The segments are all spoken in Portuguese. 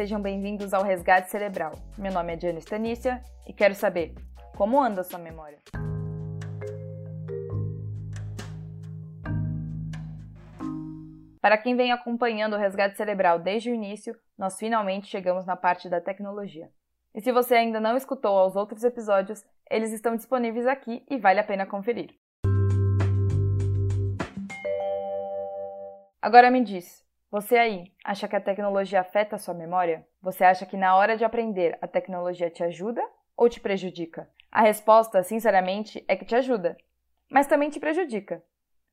sejam bem-vindos ao Resgate Cerebral. Meu nome é Diana Stanícia e quero saber como anda a sua memória. Para quem vem acompanhando o Resgate Cerebral desde o início, nós finalmente chegamos na parte da tecnologia. E se você ainda não escutou os outros episódios, eles estão disponíveis aqui e vale a pena conferir. Agora me diz, você aí, acha que a tecnologia afeta a sua memória? Você acha que na hora de aprender a tecnologia te ajuda ou te prejudica? A resposta, sinceramente, é que te ajuda, mas também te prejudica.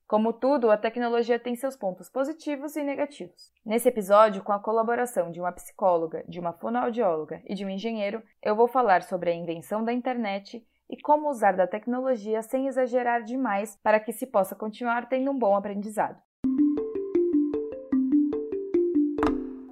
Como tudo, a tecnologia tem seus pontos positivos e negativos. Nesse episódio, com a colaboração de uma psicóloga, de uma fonoaudióloga e de um engenheiro, eu vou falar sobre a invenção da internet e como usar da tecnologia sem exagerar demais para que se possa continuar tendo um bom aprendizado.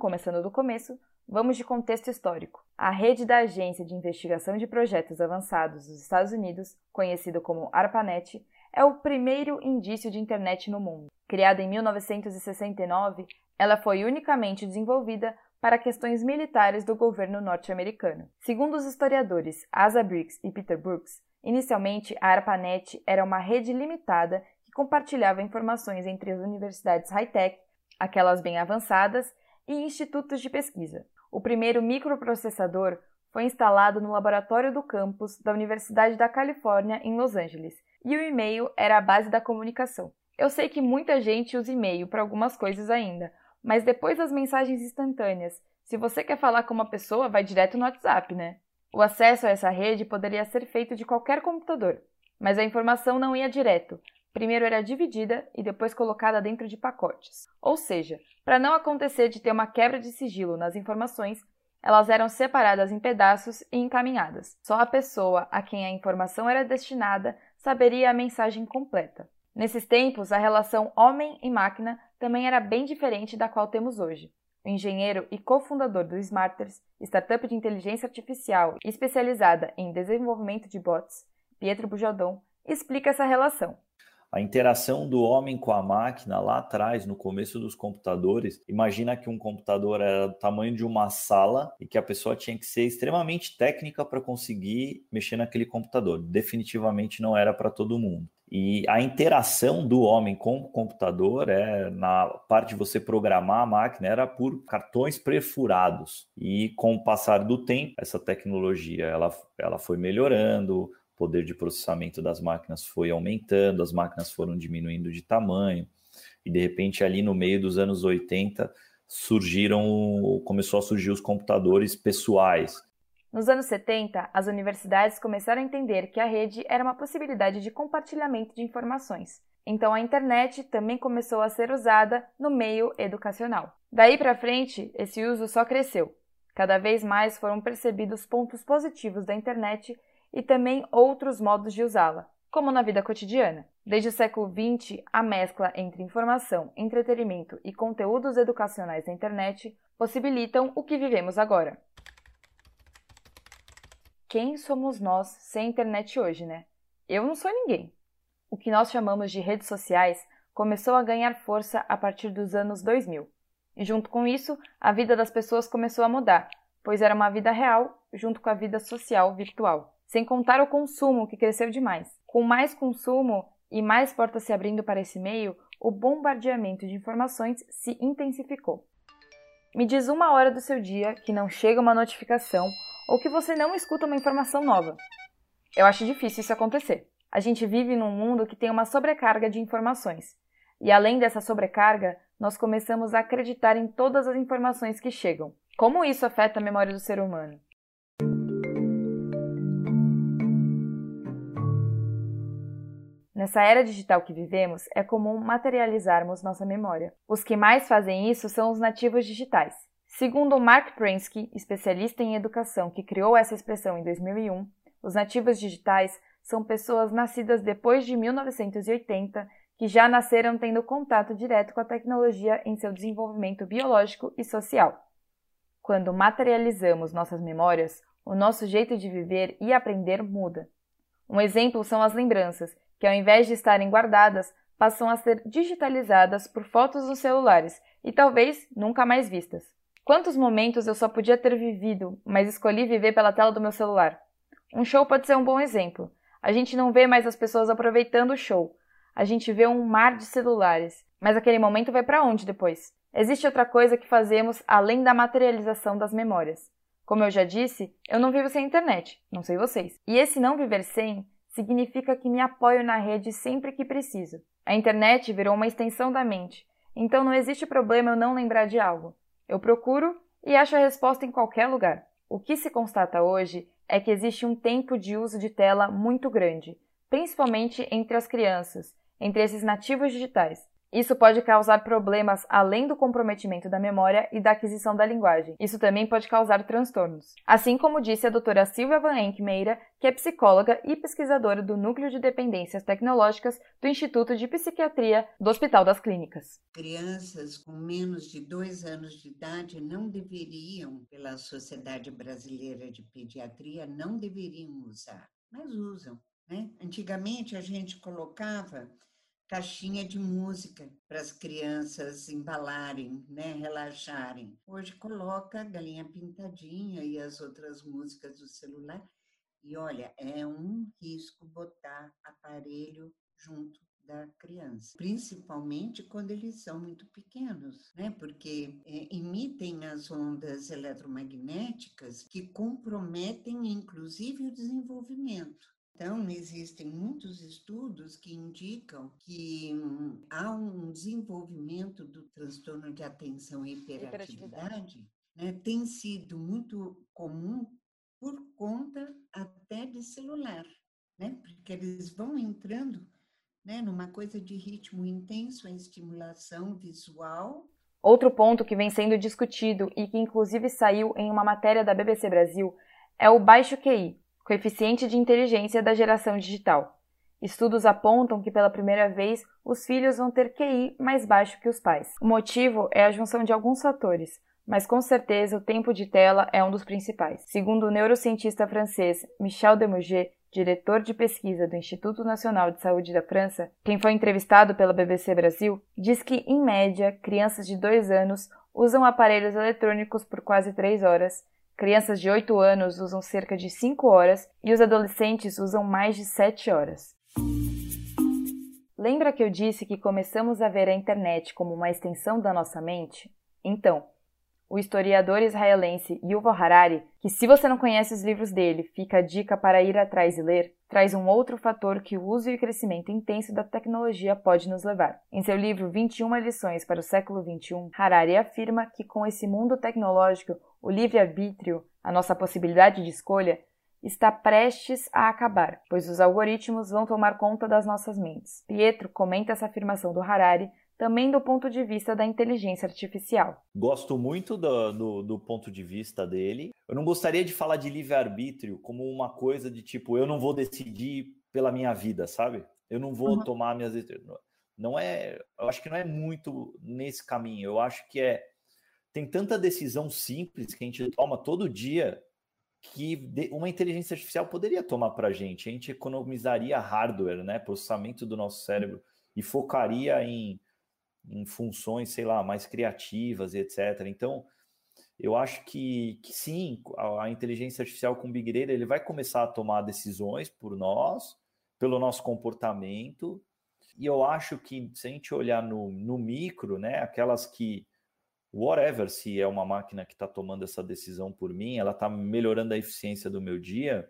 Começando do começo, vamos de contexto histórico. A rede da Agência de Investigação de Projetos Avançados dos Estados Unidos, conhecida como ARPANET, é o primeiro indício de internet no mundo. Criada em 1969, ela foi unicamente desenvolvida para questões militares do governo norte-americano. Segundo os historiadores Asa Briggs e Peter Brooks, inicialmente a ARPANET era uma rede limitada que compartilhava informações entre as universidades high-tech, aquelas bem avançadas e institutos de pesquisa. O primeiro microprocessador foi instalado no laboratório do campus da Universidade da Califórnia, em Los Angeles, e o e-mail era a base da comunicação. Eu sei que muita gente usa e-mail para algumas coisas ainda, mas depois das mensagens instantâneas, se você quer falar com uma pessoa, vai direto no WhatsApp, né? O acesso a essa rede poderia ser feito de qualquer computador, mas a informação não ia direto, primeiro era dividida e depois colocada dentro de pacotes. Ou seja, para não acontecer de ter uma quebra de sigilo nas informações, elas eram separadas em pedaços e encaminhadas. Só a pessoa a quem a informação era destinada saberia a mensagem completa. Nesses tempos, a relação homem e máquina também era bem diferente da qual temos hoje. O engenheiro e cofundador do Smarters, startup de inteligência artificial especializada em desenvolvimento de bots, Pietro Bujaldon, explica essa relação a interação do homem com a máquina lá atrás, no começo dos computadores, imagina que um computador era do tamanho de uma sala e que a pessoa tinha que ser extremamente técnica para conseguir mexer naquele computador. Definitivamente não era para todo mundo. E a interação do homem com o computador, é, na parte de você programar a máquina, era por cartões perfurados. E com o passar do tempo, essa tecnologia ela, ela foi melhorando, poder de processamento das máquinas foi aumentando, as máquinas foram diminuindo de tamanho, e de repente ali no meio dos anos 80 surgiram, começou a surgir os computadores pessoais. Nos anos 70, as universidades começaram a entender que a rede era uma possibilidade de compartilhamento de informações. Então a internet também começou a ser usada no meio educacional. Daí para frente, esse uso só cresceu. Cada vez mais foram percebidos pontos positivos da internet e também outros modos de usá-la, como na vida cotidiana. Desde o século XX, a mescla entre informação, entretenimento e conteúdos educacionais na internet possibilitam o que vivemos agora. Quem somos nós sem internet hoje, né? Eu não sou ninguém. O que nós chamamos de redes sociais começou a ganhar força a partir dos anos 2000. E junto com isso, a vida das pessoas começou a mudar, pois era uma vida real junto com a vida social virtual. Sem contar o consumo, que cresceu demais. Com mais consumo e mais portas se abrindo para esse meio, o bombardeamento de informações se intensificou. Me diz uma hora do seu dia que não chega uma notificação ou que você não escuta uma informação nova. Eu acho difícil isso acontecer. A gente vive num mundo que tem uma sobrecarga de informações. E além dessa sobrecarga, nós começamos a acreditar em todas as informações que chegam. Como isso afeta a memória do ser humano? Nessa era digital que vivemos, é comum materializarmos nossa memória. Os que mais fazem isso são os nativos digitais. Segundo Mark Prensky, especialista em educação que criou essa expressão em 2001, os nativos digitais são pessoas nascidas depois de 1980 que já nasceram tendo contato direto com a tecnologia em seu desenvolvimento biológico e social. Quando materializamos nossas memórias, o nosso jeito de viver e aprender muda. Um exemplo são as lembranças, que ao invés de estarem guardadas, passam a ser digitalizadas por fotos nos celulares e talvez nunca mais vistas. Quantos momentos eu só podia ter vivido, mas escolhi viver pela tela do meu celular? Um show pode ser um bom exemplo. A gente não vê mais as pessoas aproveitando o show. A gente vê um mar de celulares. Mas aquele momento vai para onde depois? Existe outra coisa que fazemos além da materialização das memórias. Como eu já disse, eu não vivo sem internet, não sei vocês. E esse não viver sem significa que me apoio na rede sempre que preciso. A internet virou uma extensão da mente, então não existe problema eu não lembrar de algo. Eu procuro e acho a resposta em qualquer lugar. O que se constata hoje é que existe um tempo de uso de tela muito grande, principalmente entre as crianças, entre esses nativos digitais. Isso pode causar problemas além do comprometimento da memória e da aquisição da linguagem. Isso também pode causar transtornos. Assim como disse a doutora Silvia Van Enck Meira, que é psicóloga e pesquisadora do Núcleo de Dependências Tecnológicas do Instituto de Psiquiatria do Hospital das Clínicas. Crianças com menos de dois anos de idade não deveriam, pela Sociedade Brasileira de Pediatria, não deveriam usar, mas usam. Né? Antigamente a gente colocava caixinha de música para as crianças embalarem, né, relaxarem. Hoje coloca Galinha Pintadinha e as outras músicas do celular. E olha, é um risco botar aparelho junto da criança, principalmente quando eles são muito pequenos, né? Porque é, emitem as ondas eletromagnéticas que comprometem inclusive o desenvolvimento. Então, existem muitos estudos que indicam que hum, há um desenvolvimento do transtorno de atenção e hiperatividade, né, tem sido muito comum por conta até de celular, né, porque eles vão entrando né, numa coisa de ritmo intenso, a estimulação visual. Outro ponto que vem sendo discutido e que inclusive saiu em uma matéria da BBC Brasil é o baixo QI, coeficiente de inteligência da geração digital. Estudos apontam que pela primeira vez os filhos vão ter QI mais baixo que os pais. O motivo é a junção de alguns fatores, mas com certeza o tempo de tela é um dos principais. Segundo o neurocientista francês Michel Demouget, diretor de pesquisa do Instituto Nacional de Saúde da França, quem foi entrevistado pela BBC Brasil, diz que, em média, crianças de 2 anos usam aparelhos eletrônicos por quase 3 horas Crianças de 8 anos usam cerca de 5 horas e os adolescentes usam mais de 7 horas. Lembra que eu disse que começamos a ver a internet como uma extensão da nossa mente? Então, o historiador israelense Yuval Harari, que se você não conhece os livros dele, fica a dica para ir atrás e ler, traz um outro fator que o uso e crescimento intenso da tecnologia pode nos levar. Em seu livro 21 lições para o século XXI, Harari afirma que com esse mundo tecnológico, o livre-arbítrio, a nossa possibilidade de escolha, está prestes a acabar, pois os algoritmos vão tomar conta das nossas mentes. Pietro comenta essa afirmação do Harari também do ponto de vista da inteligência artificial. Gosto muito do, do, do ponto de vista dele. Eu não gostaria de falar de livre-arbítrio como uma coisa de tipo, eu não vou decidir pela minha vida, sabe? Eu não vou uhum. tomar minhas. Não é. Eu acho que não é muito nesse caminho. Eu acho que é. Tem tanta decisão simples que a gente toma todo dia que uma inteligência artificial poderia tomar para a gente. A gente economizaria hardware, né? Processamento do nosso cérebro e focaria em em funções, sei lá, mais criativas e etc. Então, eu acho que, que sim, a, a, inteligência artificial com Big Data, ele vai começar a tomar decisões por nós, pelo nosso comportamento, e eu acho que se a gente olhar no, no micro, né, aquelas que, whatever, se é uma máquina que está tomando essa decisão por mim, ela está melhorando a eficiência do meu dia.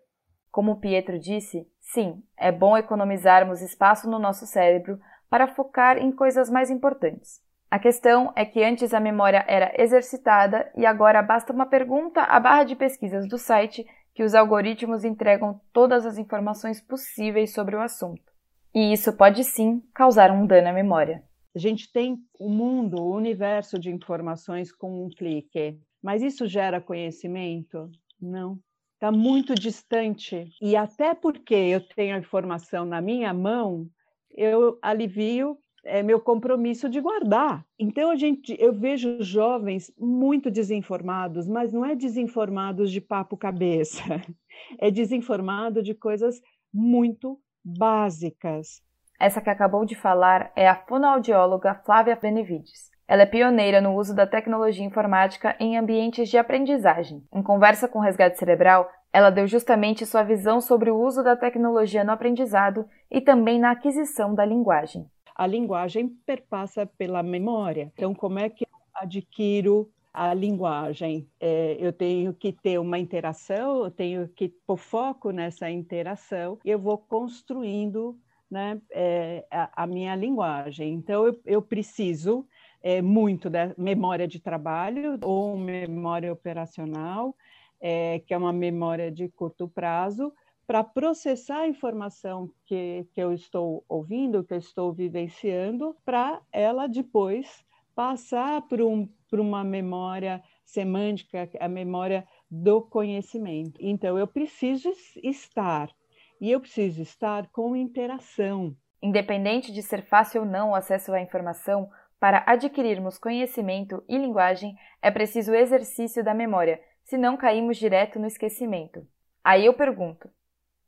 Como o Pietro disse, sim, é bom economizarmos espaço no nosso cérebro para focar em coisas mais importantes. A questão é que antes a memória era exercitada e agora basta uma pergunta à barra de pesquisas do site que os algoritmos entregam todas as informações possíveis sobre o assunto. E isso pode sim causar um dano à memória. A gente tem o mundo, o universo de informações com um clique, mas isso gera conhecimento? Não. Está muito distante. E até porque eu tenho a informação na minha mão, eu alivio é, meu compromisso de guardar. Então a gente, eu vejo jovens muito desinformados, mas não é desinformados de papo cabeça, é desinformado de coisas muito básicas. Essa que acabou de falar é a fonoaudióloga Flávia Benevides. Ela é pioneira no uso da tecnologia informática em ambientes de aprendizagem. Em conversa com o Resgate Cerebral, ela deu justamente sua visão sobre o uso da tecnologia no aprendizado e também na aquisição da linguagem. A linguagem perpassa pela memória. Então, como é que eu adquiro a linguagem? É, eu tenho que ter uma interação, eu tenho que pôr foco nessa interação, eu vou construindo né, é, a, a, minha linguagem. Então, eu, eu preciso é, muito da memória de trabalho ou memória operacional, é, que é uma memória de curto prazo, para processar a informação que, que eu estou ouvindo, que eu estou vivenciando, para ela depois passar por, um, por uma memória semântica, a memória do conhecimento. Então, eu preciso estar, e eu preciso estar com interação. Independente de ser fácil ou não o acesso à informação, para adquirirmos conhecimento e linguagem, é preciso exercício da memória, senão caímos direto no esquecimento. Aí eu pergunto: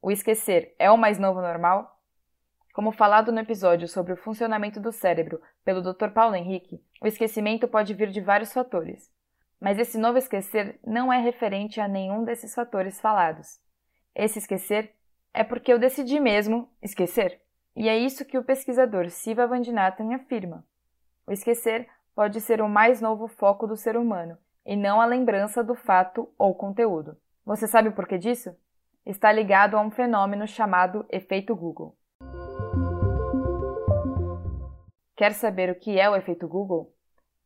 o esquecer é o mais novo normal? Como falado no episódio sobre o funcionamento do cérebro pelo Dr. Paulo Henrique, o esquecimento pode vir de vários fatores. Mas esse novo esquecer não é referente a nenhum desses fatores falados. Esse esquecer é porque eu decidi mesmo esquecer. E é isso que o pesquisador Siva Vandinathan afirma. O esquecer pode ser o mais novo foco do ser humano, e não a lembrança do fato ou conteúdo. Você sabe o porquê disso? Está ligado a um fenômeno chamado efeito Google. Quer saber o que é o efeito Google?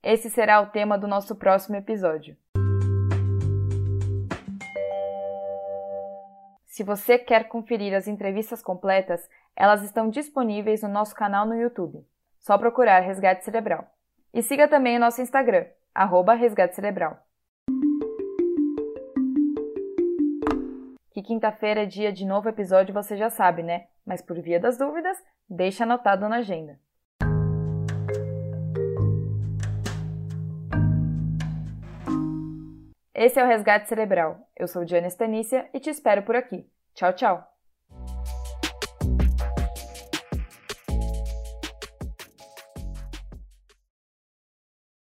Esse será o tema do nosso próximo episódio. Se você quer conferir as entrevistas completas, elas estão disponíveis no nosso canal no YouTube. Só procurar Resgate Cerebral. E siga também o nosso Instagram, arroba Resgate Cerebral. Que quinta-feira é dia de novo episódio, você já sabe, né? Mas por via das dúvidas, deixa anotado na agenda. Esse é o Resgate Cerebral. Eu sou Diana Estanícia e te espero por aqui. Tchau, tchau!